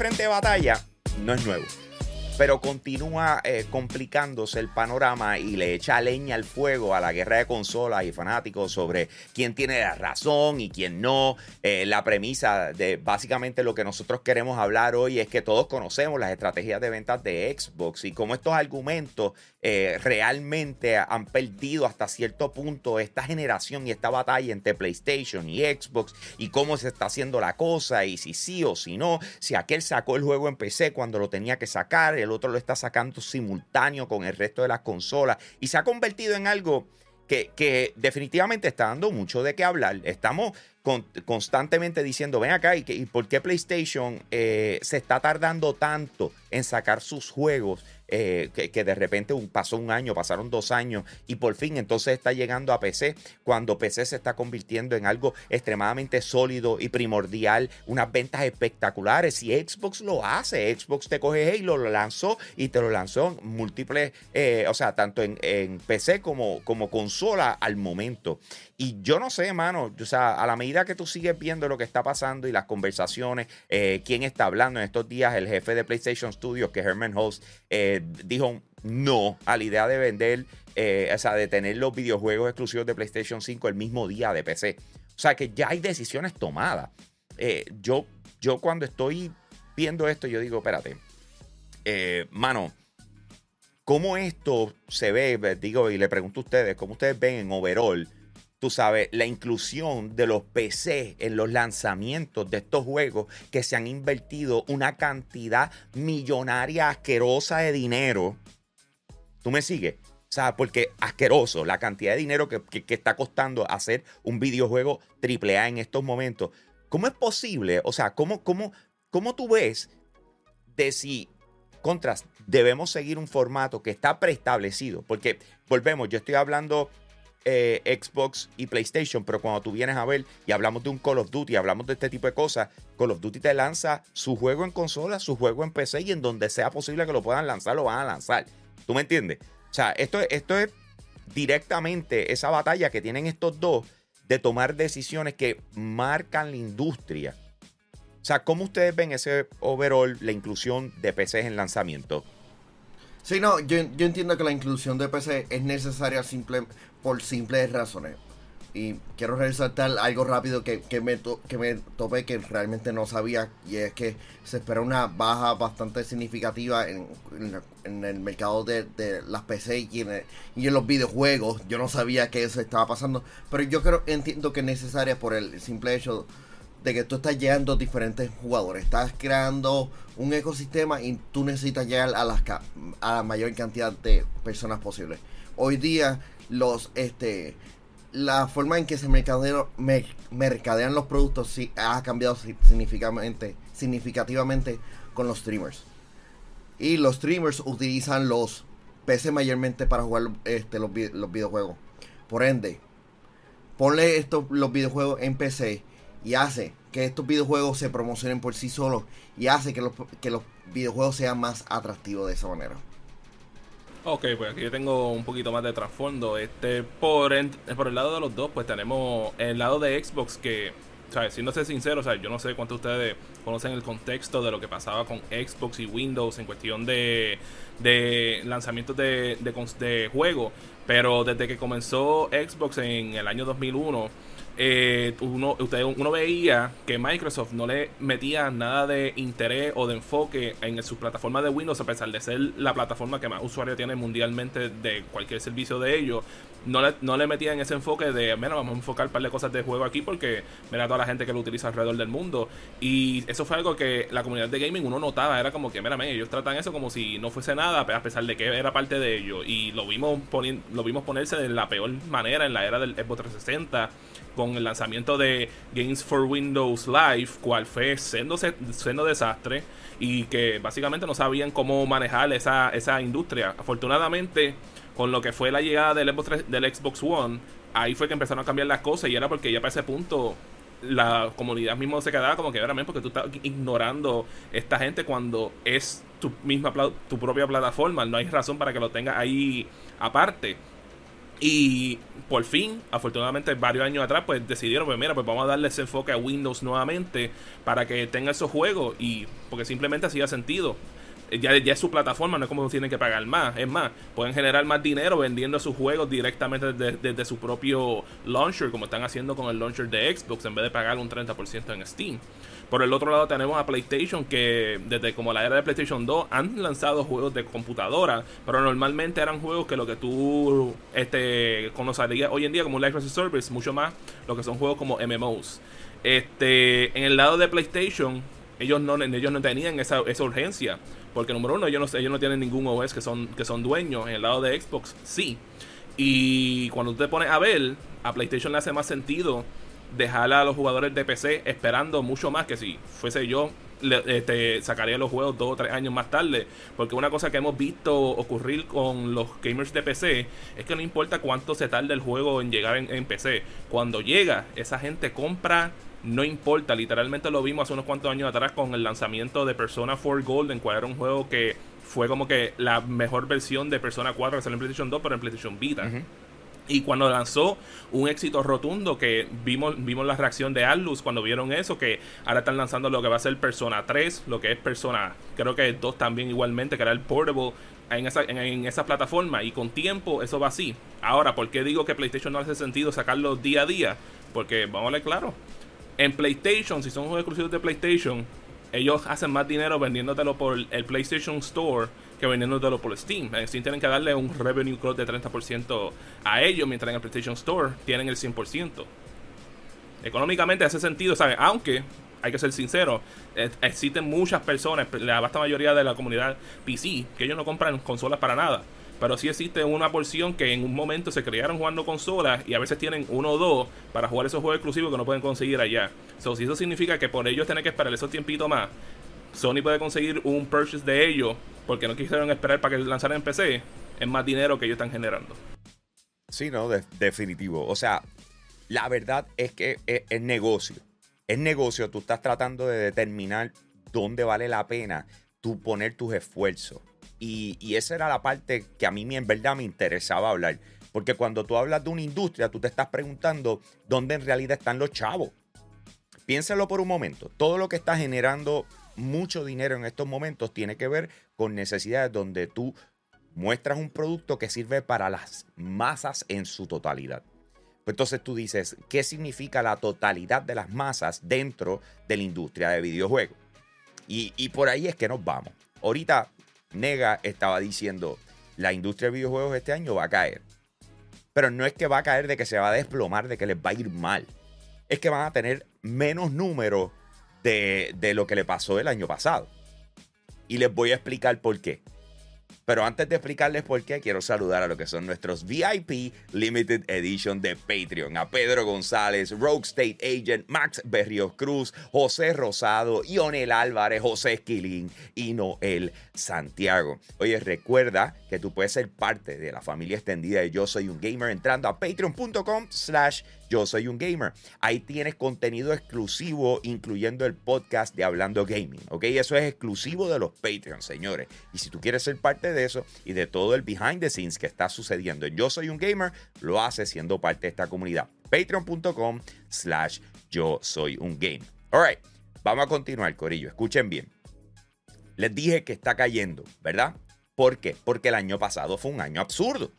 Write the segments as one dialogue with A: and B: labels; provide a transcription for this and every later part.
A: Frente de batalla no es nuevo pero continúa eh, complicándose el panorama y le echa leña al fuego a la guerra de consolas y fanáticos sobre quién tiene la razón y quién no. Eh, la premisa de básicamente lo que nosotros queremos hablar hoy es que todos conocemos las estrategias de ventas de Xbox y cómo estos argumentos eh, realmente han perdido hasta cierto punto esta generación y esta batalla entre PlayStation y Xbox y cómo se está haciendo la cosa y si sí o si no, si aquel sacó el juego en PC cuando lo tenía que sacar, el otro lo está sacando simultáneo con el resto de las consolas y se ha convertido en algo que, definitivamente está dando mucho de qué hablar. Estamos constantemente diciendo, ven acá, ¿y, y por qué PlayStation eh, se está tardando tanto en sacar sus juegos? Eh, que, de repente pasó un año, pasaron dos años y por fin entonces está llegando a PC cuando PC se está convirtiendo en algo extremadamente sólido y primordial, unas ventas espectaculares y Xbox lo hace, Xbox te coge y lo lanzó y te lo lanzó en múltiples, eh, o sea, tanto en, PC como, como consola al momento. Y yo no sé, hermano, o sea, a la medida que tú sigues viendo lo que está pasando y las conversaciones, eh, quién está hablando en estos días, el jefe de PlayStation Studios, que Herman Host, dijo no a la idea de vender, eh, o sea, de tener los videojuegos exclusivos de PlayStation 5 el mismo día de PC. O sea, que ya hay decisiones tomadas. Eh, yo, yo cuando estoy viendo esto, yo digo, espérate, eh, mano, ¿cómo esto se ve? Digo, y le pregunto a ustedes, ¿cómo ustedes ven en overall? Tú sabes, la inclusión de los PC en los lanzamientos de estos juegos que se han invertido una cantidad millonaria asquerosa de dinero. ¿Tú me sigues? O sea, porque asqueroso la cantidad de dinero que, está costando hacer un videojuego AAA en estos momentos. ¿Cómo es posible? O sea, ¿cómo, cómo, cómo tú ves de si contras debemos seguir un formato que está preestablecido? Porque volvemos, yo estoy hablando eh, Xbox y PlayStation, pero cuando tú vienes a ver y hablamos de un Call of Duty, hablamos de este tipo de cosas, Call of Duty te lanza su juego en consola, su juego en PC y en donde sea posible que lo puedan lanzar, lo van a lanzar. ¿Tú me entiendes? O sea, esto, esto es directamente esa batalla que tienen estos dos de tomar decisiones que marcan la industria. O sea, ¿cómo ustedes ven ese overall, la inclusión de PCs en lanzamiento?
B: Sí, no, yo, entiendo que la inclusión de PC es necesaria simple, por simples razones. Y quiero resaltar algo rápido que, me que me topé que realmente no sabía. Y es que se espera una baja bastante significativa en, el mercado de, las PC y en, y en, los videojuegos. Yo no sabía que eso estaba pasando. Pero yo creo, entiendo que es necesaria por el simple hecho de que tú estás llegando diferentes jugadores. Estás creando un ecosistema y tú necesitas llegar a, las, a la mayor cantidad de personas posible. Hoy día los este la forma en que se mercadean los productos sí ha cambiado significativamente, significativamente con los streamers. Y los streamers utilizan los PC mayormente para jugar este, los, los videojuegos. Por ende, ponle estos, los videojuegos en PC y hace que estos videojuegos se promocionen por sí solos y hace que los, que los videojuegos sean más atractivos de esa manera.
C: Ok, pues aquí yo tengo un poquito más de trasfondo. Este, por, por el lado de los dos, pues tenemos el lado de Xbox que, ¿sabes? Siendo sincero, o sea, yo no sé cuántos ustedes conocen el contexto de lo que pasaba con Xbox y Windows en cuestión de, de lanzamientos de, de, de pero desde que comenzó Xbox en el año 2001 eh, uno, usted, uno veía que Microsoft no le metía nada de interés o de enfoque en su plataforma de Windows, a pesar de ser la plataforma que más usuarios tiene mundialmente de cualquier servicio de ellos. No le, no le metían ese enfoque de, mira, vamos a enfocar un par de cosas de juego aquí porque mira toda la gente que lo utiliza alrededor del mundo. Y eso fue algo que la comunidad de gaming uno notaba, era como que, mira, ellos tratan eso como si no fuese nada, a pesar de que era parte de ello. Y lo vimos, lo vimos ponerse de la peor manera en la era del Xbox 360 con el lanzamiento de Games for Windows Live, cual fue siendo, siendo desastre y que básicamente no sabían cómo manejar esa, esa industria. Afortunadamente, con lo que fue la llegada del Xbox, One, ahí fue que empezaron a cambiar las cosas y era porque ya para ese punto la comunidad mismo se quedaba como que ahora porque tú estás ignorando esta gente cuando es tu misma tu propia plataforma no hay razón para que lo tengas ahí aparte Y por fin, afortunadamente varios años atrás, pues decidieron, pues mira, pues vamos a darle ese enfoque a Windows nuevamente para que tenga esos juegos y porque simplemente hacía sentido. Ya, ya es su plataforma, no es como tienen que pagar más. Es más, pueden generar más dinero vendiendo sus juegos directamente desde, desde su propio launcher, como están haciendo con el launcher de Xbox, en vez de pagar un 30% en Steam. Por el otro lado tenemos a PlayStation que desde como la era de PlayStation 2 han lanzado juegos de computadora, pero normalmente eran juegos que lo que tú este, conocerías hoy en día como Life as a Service, mucho más lo que son juegos como MMOs. Este, en el lado de PlayStation, ellos no, ellos no tenían esa, esa urgencia. Porque número uno, ellos no, ellos no tienen ningún OS que son, que son dueños. En el lado de Xbox, sí. Y cuando tú te pones a ver, a PlayStation le hace más sentido dejar a los jugadores de PC esperando mucho más que si fuese yo le, este, sacaría los juegos dos o tres años más tarde. Porque una cosa que hemos visto ocurrir con los gamers de PC es que no importa cuánto se tarde el juego en llegar en, en PC. Cuando llega, esa gente compra no importa, literalmente lo vimos hace unos cuantos años atrás con el lanzamiento de Persona 4 Golden, cual era un juego que fue como que la mejor versión de Persona 4 que salió en PlayStation 2, pero en PlayStation Vita. Y cuando lanzó un éxito rotundo, que vimos, vimos la reacción de Atlus cuando vieron eso, que ahora están lanzando lo que va a ser Persona 3, lo que es Persona, creo que 2 también igualmente, que era el Portable en esa, en, esa plataforma. Y con tiempo eso va así. Ahora, ¿por qué digo que PlayStation no hace sentido sacarlo día a día? Porque, vamos a ver claro, en PlayStation, si son juegos exclusivos de PlayStation, ellos hacen más dinero vendiéndotelo por el PlayStation Store que vendiéndotelo por Steam. En Steam tienen que darle un revenue growth de 30% a ellos, mientras en el PlayStation Store tienen el 100%. Económicamente hace sentido, ¿sabes? Aunque, hay que ser sincero, existen muchas personas, la vasta mayoría de la comunidad PC, que ellos no compran consolas para nada. Pero sí existe una porción que en un momento se crearon jugando consolas y a veces tienen uno o dos para jugar esos juegos exclusivos que no pueden conseguir allá. So, si eso significa que por ellos tienen que esperar esos tiempitos más, Sony puede conseguir un purchase de ellos porque no quisieron esperar para que lanzaran en PC, es más dinero que ellos están generando.
A: Sí, no, definitivo. O sea, la verdad es que es, negocio. Es negocio, tú estás tratando de determinar dónde vale la pena tú poner tus esfuerzos. Y, y, esa era la parte que a mí en verdad me interesaba hablar. Porque cuando tú hablas de una industria, tú te estás preguntando dónde en realidad están los chavos. Piénsalo por un momento. Todo lo que está generando mucho dinero en estos momentos tiene que ver con necesidades donde tú muestras un producto que sirve para las masas en su totalidad. Pues entonces tú dices, ¿qué significa la totalidad de las masas dentro de la industria de videojuegos? Y, y por ahí es que nos vamos. Ahorita Nega estaba diciendo, la industria de videojuegos este año va a caer. Pero no es que va a caer de que se va a desplomar, de que les va a ir mal. Es que van a tener menos números de, de lo que le pasó el año pasado. Y les voy a explicar por qué. Pero antes de explicarles por qué, quiero saludar a lo que son nuestros VIP Limited Edition de Patreon. A Pedro González, Rogue State Agent, Max Berrios Cruz, José Rosado, Ionel Álvarez, José Esquilín y Noel Santiago. Oye, recuerda que tú puedes ser parte de la familia extendida de Yo Soy Un Gamer entrando a patreon.com slash yo soy un gamer. Ahí tienes contenido exclusivo, incluyendo el podcast de Hablando Gaming. ¿Ok? Eso es exclusivo de los Patreons, señores. Y si tú quieres ser parte de eso y de todo el behind the scenes que está sucediendo en Yo Soy un Gamer, lo haces siendo parte de esta comunidad. Patreon.com slash yo soy un gamer. Alright, vamos a continuar, Corillo. Escuchen bien. Les dije que está cayendo, ¿verdad? ¿Por qué? Porque el año pasado fue un año absurdo.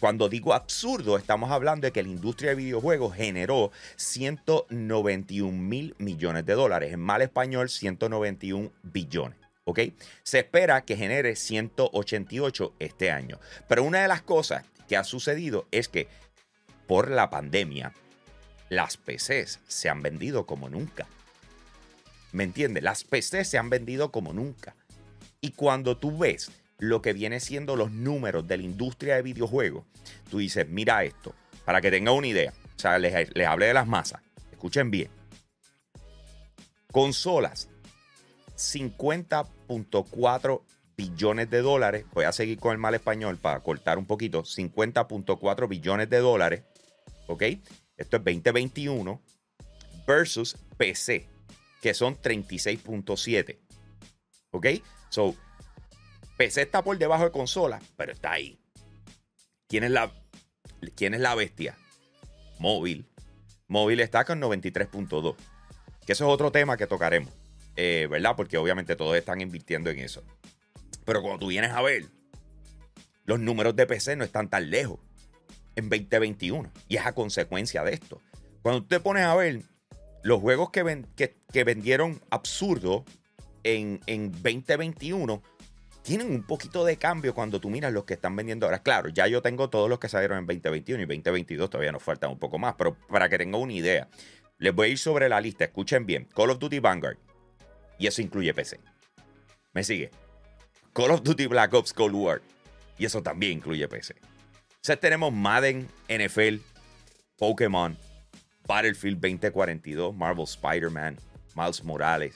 A: Cuando digo absurdo, estamos hablando de que la industria de videojuegos generó 191 mil millones de dólares. En mal español, 191 billones. ¿Ok? Se espera que genere 188 este año. Pero una de las cosas que ha sucedido es que por la pandemia, las PCs se han vendido como nunca. ¿Me entiendes? Las PCs se han vendido como nunca. Y cuando tú ves lo que viene siendo los números de la industria de videojuegos, tú dices, mira esto, para que tengan una idea. O sea, les, les de las masas. Escuchen bien. Consolas, 50.4 billones de dólares. Voy a seguir con el mal español para cortar un poquito. 50.4 billones de dólares. ¿Ok? Esto es 2021 versus PC, que son 36.7. ¿Ok? So, PC está por debajo de consola, pero está ahí. ¿Quién es la, ¿quién es la bestia? Móvil. Móvil está con 93.2. Que eso es otro tema que tocaremos. Eh, ¿Verdad? Porque obviamente todos están invirtiendo en eso. Pero cuando tú vienes a ver, los números de PC no están tan lejos en 2021. Y es a consecuencia de esto. Cuando tú te pones a ver los juegos que, que, vendieron absurdo en, en 2021, tienen un poquito de cambio cuando tú miras los que están vendiendo ahora. Claro, ya yo tengo todos los que salieron en 2021 y 2022 todavía nos faltan un poco más, pero para que tengan una idea, les voy a ir sobre la lista. Escuchen bien: Call of Duty Vanguard, y eso incluye PC. ¿Me sigue? Call of Duty Black Ops Cold War, y eso también incluye PC. O sea, tenemos Madden, NFL, Pokémon, Battlefield 2042, Marvel Spider-Man, Miles Morales,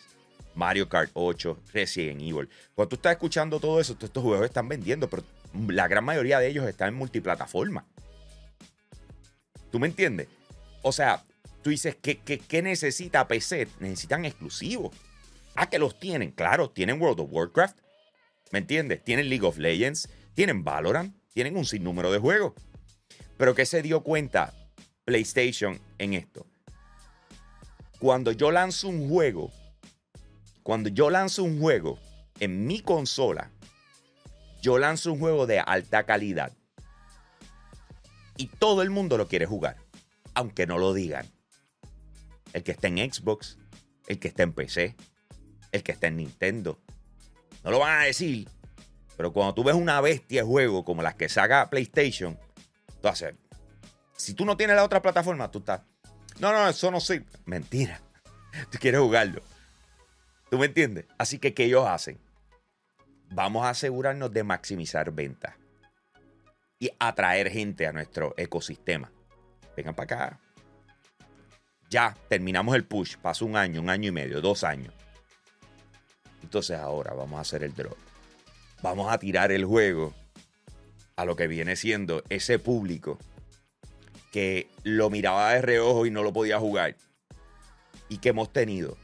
A: Mario Kart 8, Resident Evil. Cuando tú estás escuchando todo eso, estos juegos están vendiendo, pero la gran mayoría de ellos están en multiplataforma. ¿Tú me entiendes? O sea, tú dices, ¿qué, qué, necesita PC? Necesitan exclusivos. Ah, que los tienen. Claro, tienen World of Warcraft. ¿Me entiendes? Tienen League of Legends. Tienen Valorant. Tienen un sinnúmero de juegos. Pero ¿qué se dio cuenta PlayStation en esto? Cuando yo lanzo un juego cuando yo lanzo un juego en mi consola, yo lanzo un juego de alta calidad. Y todo el mundo lo quiere jugar, aunque no lo digan. El que está en Xbox, el que está en PC, el que está en Nintendo. No lo van a decir, pero cuando tú ves una bestia de juego como las que saca PlayStation, tú haces. Si tú no tienes la otra plataforma, tú estás. No, no, eso no sirve. Mentira. Tú quieres jugarlo. ¿Tú me entiendes? Así que, ¿qué ellos hacen? Vamos a asegurarnos de maximizar ventas y atraer gente a nuestro ecosistema. Vengan para acá. Ya terminamos el push. Pasó un año, un año y medio, dos años. Entonces ahora vamos a hacer el drop. Vamos a tirar el juego a lo que viene siendo ese público que lo miraba de reojo y no lo podía jugar. Y que hemos tenido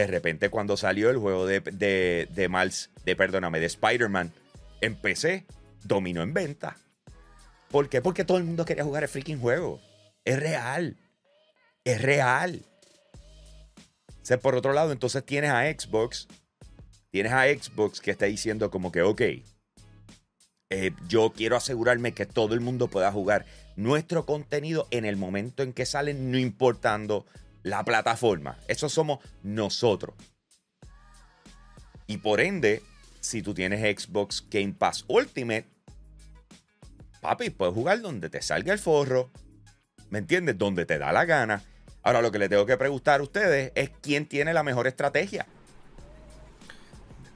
A: de repente cuando salió el juego de, de, de Miles, de perdóname, de Spider-Man en PC, dominó en venta. ¿Por qué? Porque todo el mundo quería jugar el freaking juego. Es real. Es real. O por otro lado, entonces tienes a Xbox. Tienes a Xbox que está diciendo como que, ok, eh, yo quiero asegurarme que todo el mundo pueda jugar nuestro contenido en el momento en que sale, no importando la plataforma. Eso somos nosotros. Y por ende, si tú tienes Xbox Game Pass Ultimate, papi, puedes jugar donde te salga el forro. ¿Me entiendes? Donde te da la gana. Ahora lo que le tengo que preguntar a ustedes es quién tiene la mejor estrategia.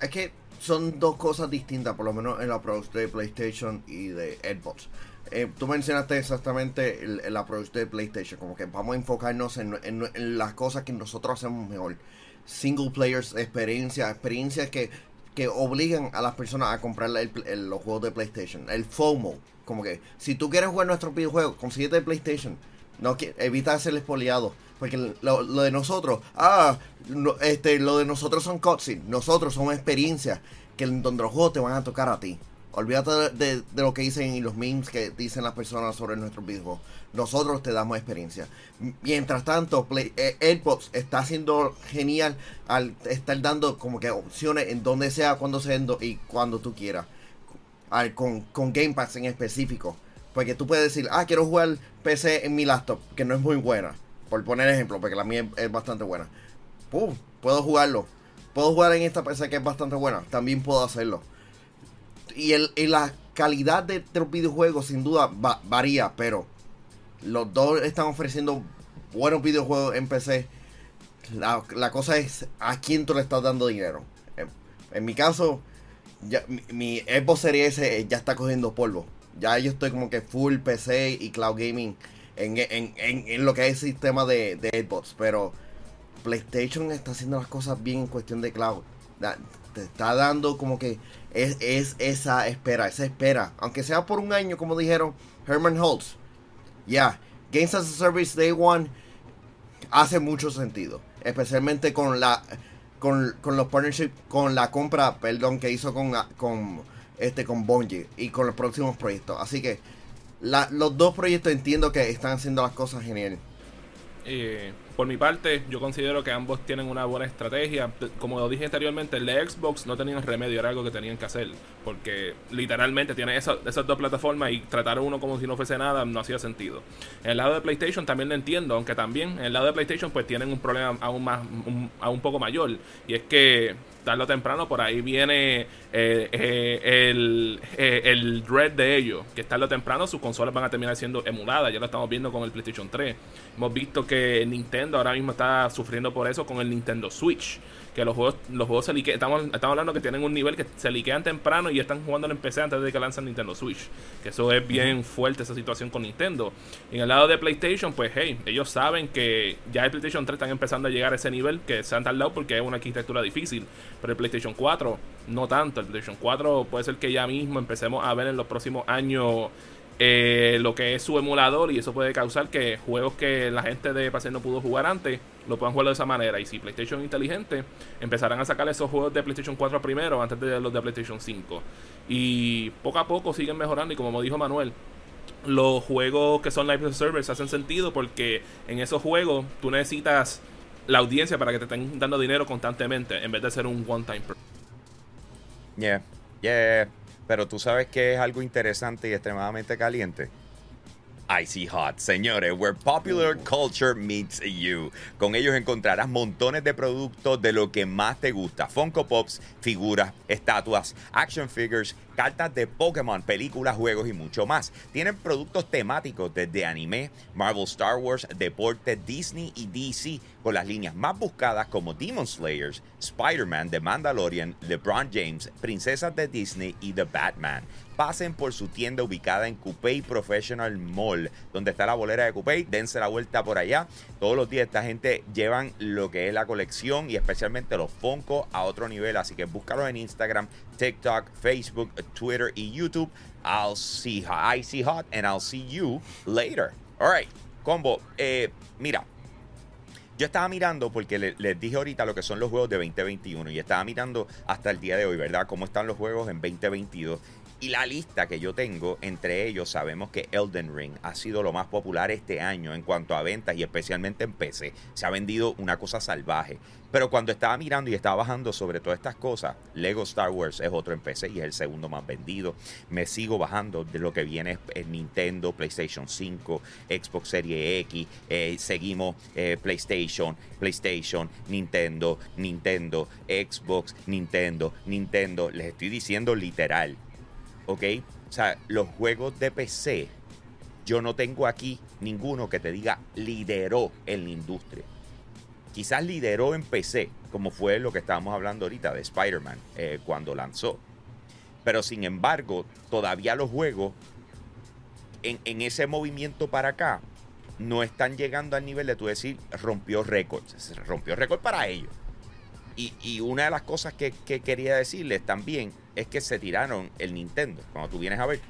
B: Es que son dos cosas distintas, por lo menos en la approach de PlayStation y de Xbox. Eh, tú mencionaste exactamente el, approach de PlayStation, como que vamos a enfocarnos en, las cosas que nosotros hacemos mejor. Single players, experiencias, experiencias que, que obligan a las personas a comprar los juegos de PlayStation. El FOMO, como que si tú quieres jugar nuestro videojuego, consíguete el PlayStation. No, evita ser espoliado. Porque lo, de nosotros, ah, este, lo de nosotros son cutscenes. Nosotros somos experiencias que donde los juegos te van a tocar a ti. Olvídate de, lo que dicen y los memes que dicen las personas sobre nuestros videojuegos. Nosotros te damos experiencia. Mientras tanto, Play, eh, está haciendo genial al estar dando como que opciones en donde sea, cuando sea y cuando tú quieras. con, Game Pass en específico. Porque tú puedes decir, ah, quiero jugar PC en mi laptop, que no es muy buena. Por poner ejemplo, porque la mía es, bastante buena. Puedo jugarlo. Puedo jugar en esta PC que es bastante buena. También puedo hacerlo y, el, la calidad de, los videojuegos sin duda varía, pero los dos están ofreciendo buenos videojuegos en PC. La, cosa es a quién tú le estás dando dinero. En, mi caso, ya, mi, Xbox Series S ya está cogiendo polvo. Ya yo estoy como que full PC y cloud gaming en, en, lo que es el sistema de, de Xbox. Pero PlayStation está haciendo las cosas bien en cuestión de cloud. te está dando como que es, esa espera, esa espera. Aunque sea por un año, como dijeron Herman Holtz. Ya, Games as a Service Day One hace mucho sentido. Especialmente con la con, los partnerships, con la compra, perdón, que hizo con, con este con Bungie y con los próximos proyectos. Así que los dos proyectos entiendo que están haciendo las cosas genial.
C: Eh, por mi parte, yo considero que ambos tienen una buena estrategia. Como dije anteriormente, el de Xbox no tenían remedio, era algo que tenían que hacer. Porque literalmente tiene esa- esas dos plataformas y tratar uno como si no fuese nada no hacía sentido. En el lado de PlayStation también lo entiendo, aunque también en el lado de PlayStation pues tienen un problema aún más, aún un poco mayor. Y es que tarde o temprano por ahí viene eh, eh, el, eh, el dread de ellos, que tarde o temprano sus consolas van a terminar siendo emuladas, ya lo estamos viendo con el PlayStation 3. Hemos visto que Nintendo ahora mismo está sufriendo por eso con el Nintendo Switch, que los juegos, los juegos se liquean, estamos, estamos hablando que tienen un nivel que se liquean temprano y están jugando en PC antes de que lancen Nintendo Switch, que eso es bien fuerte esa situación con Nintendo. Y en el lado de PlayStation, pues hey, ellos saben que ya el PlayStation 3 están empezando a llegar a ese nivel que se han tardado porque es una arquitectura difícil, pero el PlayStation 4 no tanto, el PlayStation 4 puede ser que ya mismo empecemos a ver en los próximos años eh, lo que es su emulador y eso puede causar que juegos que la gente de PC no pudo jugar antes lo puedan jugar de esa manera y si PlayStation inteligente empezarán a sacar esos juegos de PlayStation 4 primero antes de los de PlayStation 5 y poco a poco siguen mejorando y como dijo Manuel los juegos que son live servers hacen sentido porque en esos juegos tú necesitas la audiencia para que te estén dando dinero constantemente en vez de ser un one time
A: Yeah, yeah. Pero tú sabes que es algo interesante y extremadamente caliente. Icy Hot, señores, where popular culture meets you. Con ellos encontrarás montones de productos de lo que más te gusta: Funko Pops, figuras, estatuas, action figures, cartas de Pokémon, películas, juegos y mucho más. Tienen productos temáticos desde anime, Marvel, Star Wars, deporte, Disney y DC, con las líneas más buscadas como Demon Slayers, Spider-Man, The Mandalorian, LeBron James, Princesas de Disney y The Batman. Pasen por su tienda ubicada en Coupé Professional Mall, donde está la bolera de Coupé. Dense la vuelta por allá. Todos los días esta gente llevan lo que es la colección y especialmente los Funko a otro nivel. Así que búscalos en Instagram, TikTok, Facebook, Twitter y YouTube. I'll see I see hot and I'll see you later. All right, combo. Eh, mira, yo estaba mirando, porque le- les dije ahorita lo que son los juegos de 2021, y estaba mirando hasta el día de hoy, ¿verdad? Cómo están los juegos en 2022. Y la lista que yo tengo, entre ellos sabemos que Elden Ring ha sido lo más popular este año en cuanto a ventas y especialmente en PC. Se ha vendido una cosa salvaje. Pero cuando estaba mirando y estaba bajando sobre todas estas cosas, Lego Star Wars es otro en PC y es el segundo más vendido. Me sigo bajando de lo que viene en Nintendo, PlayStation 5, Xbox Series X. eh, seguimos eh, PlayStation, PlayStation, Nintendo, Nintendo, Xbox, Nintendo, Nintendo. Les estoy diciendo literal. ¿Ok? O sea, los juegos de PC, yo no tengo aquí ninguno que te diga lideró en la industria. Quizás lideró en PC, como fue lo que estábamos hablando ahorita de Spider-Man eh, cuando lanzó. Pero sin embargo, todavía los juegos en, en ese movimiento para acá no están llegando al nivel de tú decir rompió récords. Rompió récord para ellos. Y, y una de las cosas que, que quería decirles también es que se tiraron el Nintendo. Cuando tú vienes a ver,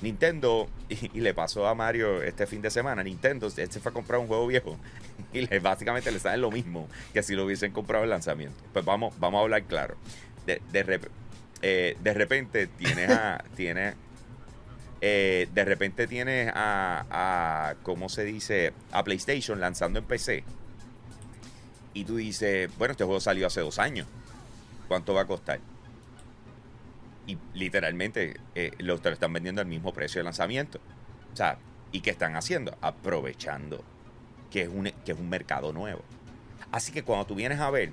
A: Nintendo, y, y le pasó a Mario este fin de semana, Nintendo este fue a comprar un juego viejo y le, básicamente le sale lo mismo que si lo hubiesen comprado el lanzamiento. Pues vamos, vamos a hablar claro. De, de, rep- eh, de repente tienes a... tienes, eh, de repente tienes a, a, ¿cómo se dice? A PlayStation lanzando en PC. Y tú dices, bueno, este juego salió hace dos años. ¿Cuánto va a costar? Y literalmente eh, lo, te lo están vendiendo al mismo precio de lanzamiento. O sea, ¿y qué están haciendo? Aprovechando que es un, que es un mercado nuevo. Así que cuando tú vienes a ver,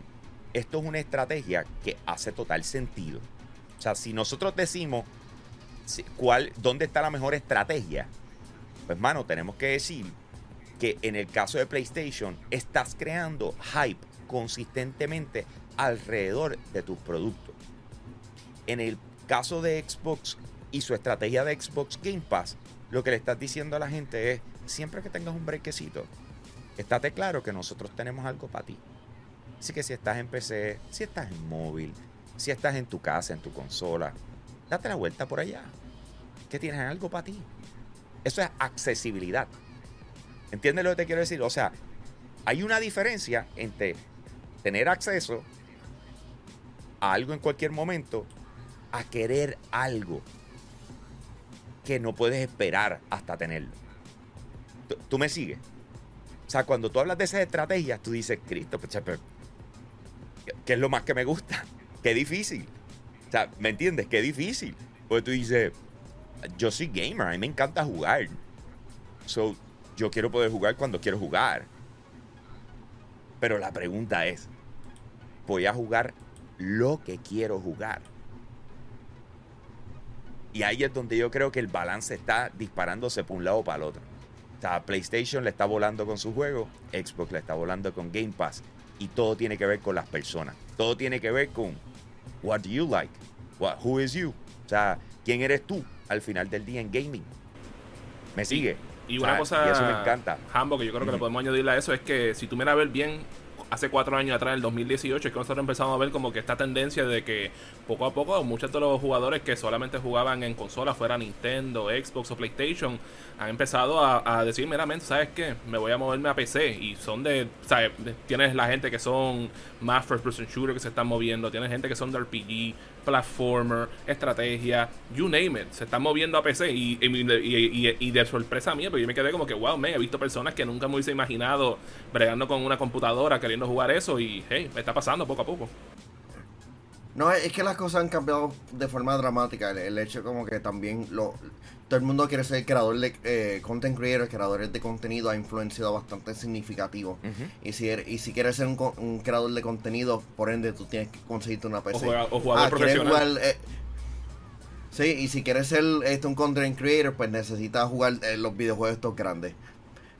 A: esto es una estrategia que hace total sentido. O sea, si nosotros decimos cuál, dónde está la mejor estrategia, pues mano, tenemos que decir que en el caso de PlayStation estás creando hype consistentemente alrededor de tus productos. En el caso de Xbox y su estrategia de Xbox Game Pass, lo que le estás diciendo a la gente es, siempre que tengas un brequecito, estate claro que nosotros tenemos algo para ti. Así que si estás en PC, si estás en móvil, si estás en tu casa, en tu consola, date la vuelta por allá. Que tienes algo para ti. Eso es accesibilidad. ¿Entiendes lo que te quiero decir? O sea, hay una diferencia entre tener acceso a algo en cualquier momento a querer algo que no puedes esperar hasta tenerlo. ¿Tú, me sigues? O sea, cuando tú hablas de esas estrategias, tú dices, Cristo, pues, ¿qué es lo más que me gusta? Qué difícil. O sea, ¿me entiendes? Qué difícil. Porque tú dices, yo soy gamer, a mí me encanta jugar. So, yo quiero poder jugar cuando quiero jugar. Pero la pregunta es, voy a jugar lo que quiero jugar. Y ahí es donde yo creo que el balance está disparándose por un lado o para el otro. O sea, PlayStation le está volando con su juego, Xbox le está volando con Game Pass. Y todo tiene que ver con las personas. Todo tiene que ver con what do you like? What, who is you? O sea, ¿quién eres tú al final del día en gaming? ¿Me sigue?
C: Y, una cosa,
A: y eso me encanta.
C: Hambo, que yo creo que le podemos añadirle a eso, es que si tú miras a ver bien hace cuatro años atrás, en el 2018, es que nosotros empezamos a ver como que esta tendencia de que poco a poco muchos de los jugadores que solamente jugaban en consolas, fuera Nintendo, Xbox o PlayStation, han empezado a, decir meramente, ¿sabes qué? Me voy a moverme a PC y son de, ¿sabes? Tienes la gente que son más first person shooter que se están moviendo, tienes gente que son de RPG, platformer, estrategia, you name it, se están moviendo a PC y, y, de sorpresa mía, pero yo me quedé como que, wow, me he visto personas que nunca me hubiese imaginado bregando con una computadora, queriendo jugar eso y, hey, me está pasando poco a poco.
B: No, es que las cosas han cambiado de forma dramática. El, hecho como que también lo, todo el mundo quiere ser creador de eh, content creator, creadores de contenido ha influenciado bastante significativo. y, si er, y si quieres ser un, creador de contenido, por ende tú tienes que conseguirte una PC.
C: O, jugador ah, profesional.
B: Eh, sí, y si quieres ser este, un content creator, pues necesitas jugar eh, los videojuegos estos grandes.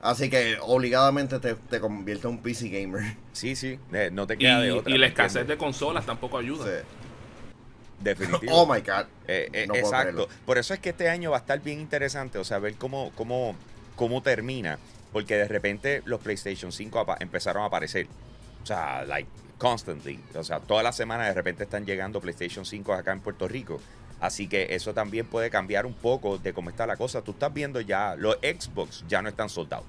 B: Así que obligadamente te, te convierte en un PC gamer.
A: Sí, sí, no te queda de otra.
C: Y la escasez de consolas tampoco ayuda. Sí.
A: Definitivo.
B: Oh my God.
A: Eh, eh, exacto. Por eso es que este año va a estar bien interesante, o sea, ver cómo, cómo, cómo termina. Porque de repente los PlayStation 5 empezaron a aparecer. O sea, like, constantly. O sea, todas las semanas de repente están llegando PlayStation 5 acá en Puerto Rico. Así que eso también puede cambiar un poco de cómo está la cosa. Tú estás viendo ya, los Xbox ya no están soldados.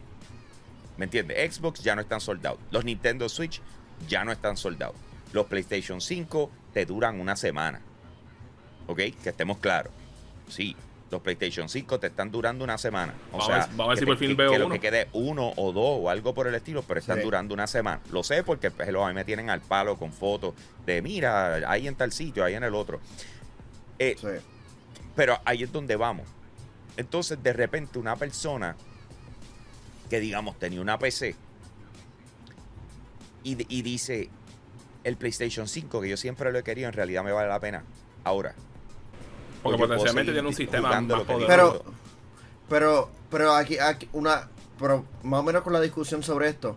A: ¿Me entiendes? Xbox ya no están soldados. Los Nintendo Switch ya no están soldados. Los PlayStation 5 te duran una semana. ¿Ok? Que estemos claros. Sí, los PlayStation 5 te están durando una semana. O
C: vamos
A: sea,
C: vamos a ver si por fin veo
A: que
C: uno.
A: lo que quede uno o dos o algo por el estilo, pero están durando una semana. Lo sé porque pues, a mí me tienen al palo con fotos de, mira, ahí en tal sitio, ahí en el otro. Eh, pero ahí es donde vamos. Entonces, de repente, una persona que, digamos, tenía una PC y, y dice, el PlayStation 5, que yo siempre lo he querido, en realidad me vale la pena. Ahora,
C: porque potencialmente tiene un sistema más poderoso.
B: Pero, pero, pero aquí, aquí, una, pero más o menos con la discusión sobre esto,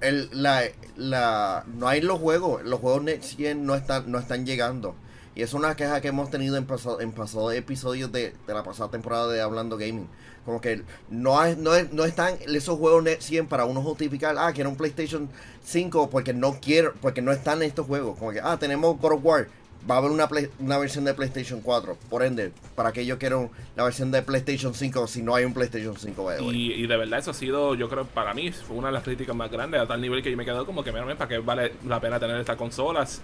B: el, la, la, no hay los juegos, los juegos Next Gen no están, no están llegando. Y es una queja que hemos tenido en pasados en pasado episodios de, de, la pasada temporada de Hablando Gaming. Como que no, no, no están esos juegos Next Gen para uno justificar, ah, quiero un PlayStation 5 porque no quiero, porque no están estos juegos. Como que, ah, tenemos God of War va a haber una, una versión de PlayStation 4. Por ende, ¿para qué yo quiero la versión de PlayStation 5 si no hay un PlayStation 5
C: y, y, de verdad eso ha sido, yo creo, para mí, fue una de las críticas más grandes, a tal nivel que yo me he quedado como que, mira, ¿para qué vale la pena tener estas consolas?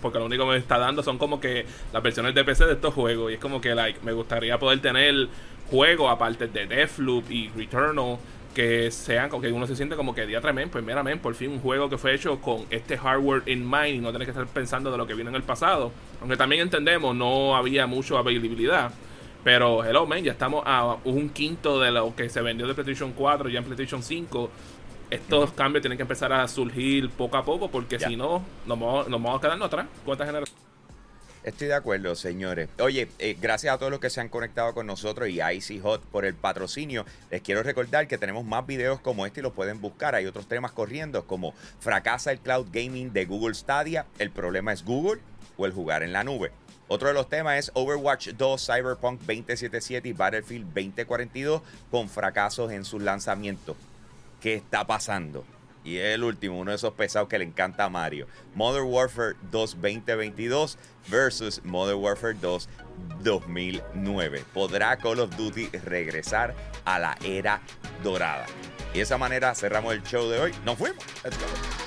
C: Porque lo único que me está dando son como que las versiones de PC de estos juegos. Y es como que, like, me gustaría poder tener juegos aparte de Deathloop y Returnal que sean, que uno se siente como que día tremendo, pues mira, por fin un juego que fue hecho con este hardware in mind y no tener que estar pensando de lo que viene en el pasado. Aunque también entendemos, no había mucha availabilidad. Pero, hello, man, ya estamos a un quinto de lo que se vendió de PlayStation 4 ya en PlayStation 5. Estos cambios tienen que empezar a surgir poco a poco porque si no, nos vamos, nos vamos quedando atrás con esta generación.
A: Estoy de acuerdo, señores. Oye, eh, gracias a todos los que se han conectado con nosotros y a Icy Hot por el patrocinio. Les quiero recordar que tenemos más videos como este y los pueden buscar. Hay otros temas corriendo como fracasa el cloud gaming de Google Stadia. El problema es Google o el jugar en la nube. Otro de los temas es Overwatch 2, Cyberpunk 2077 y Battlefield 2042 con fracasos en sus lanzamientos. ¿Qué está pasando? Y el último, uno de esos pesados que le encanta a Mario. Modern Warfare 2 2022 versus Modern Warfare 2 2009. ¿Podrá Call of Duty regresar a la era dorada? Y de esa manera cerramos el show de hoy. Nos fuimos. Let's go.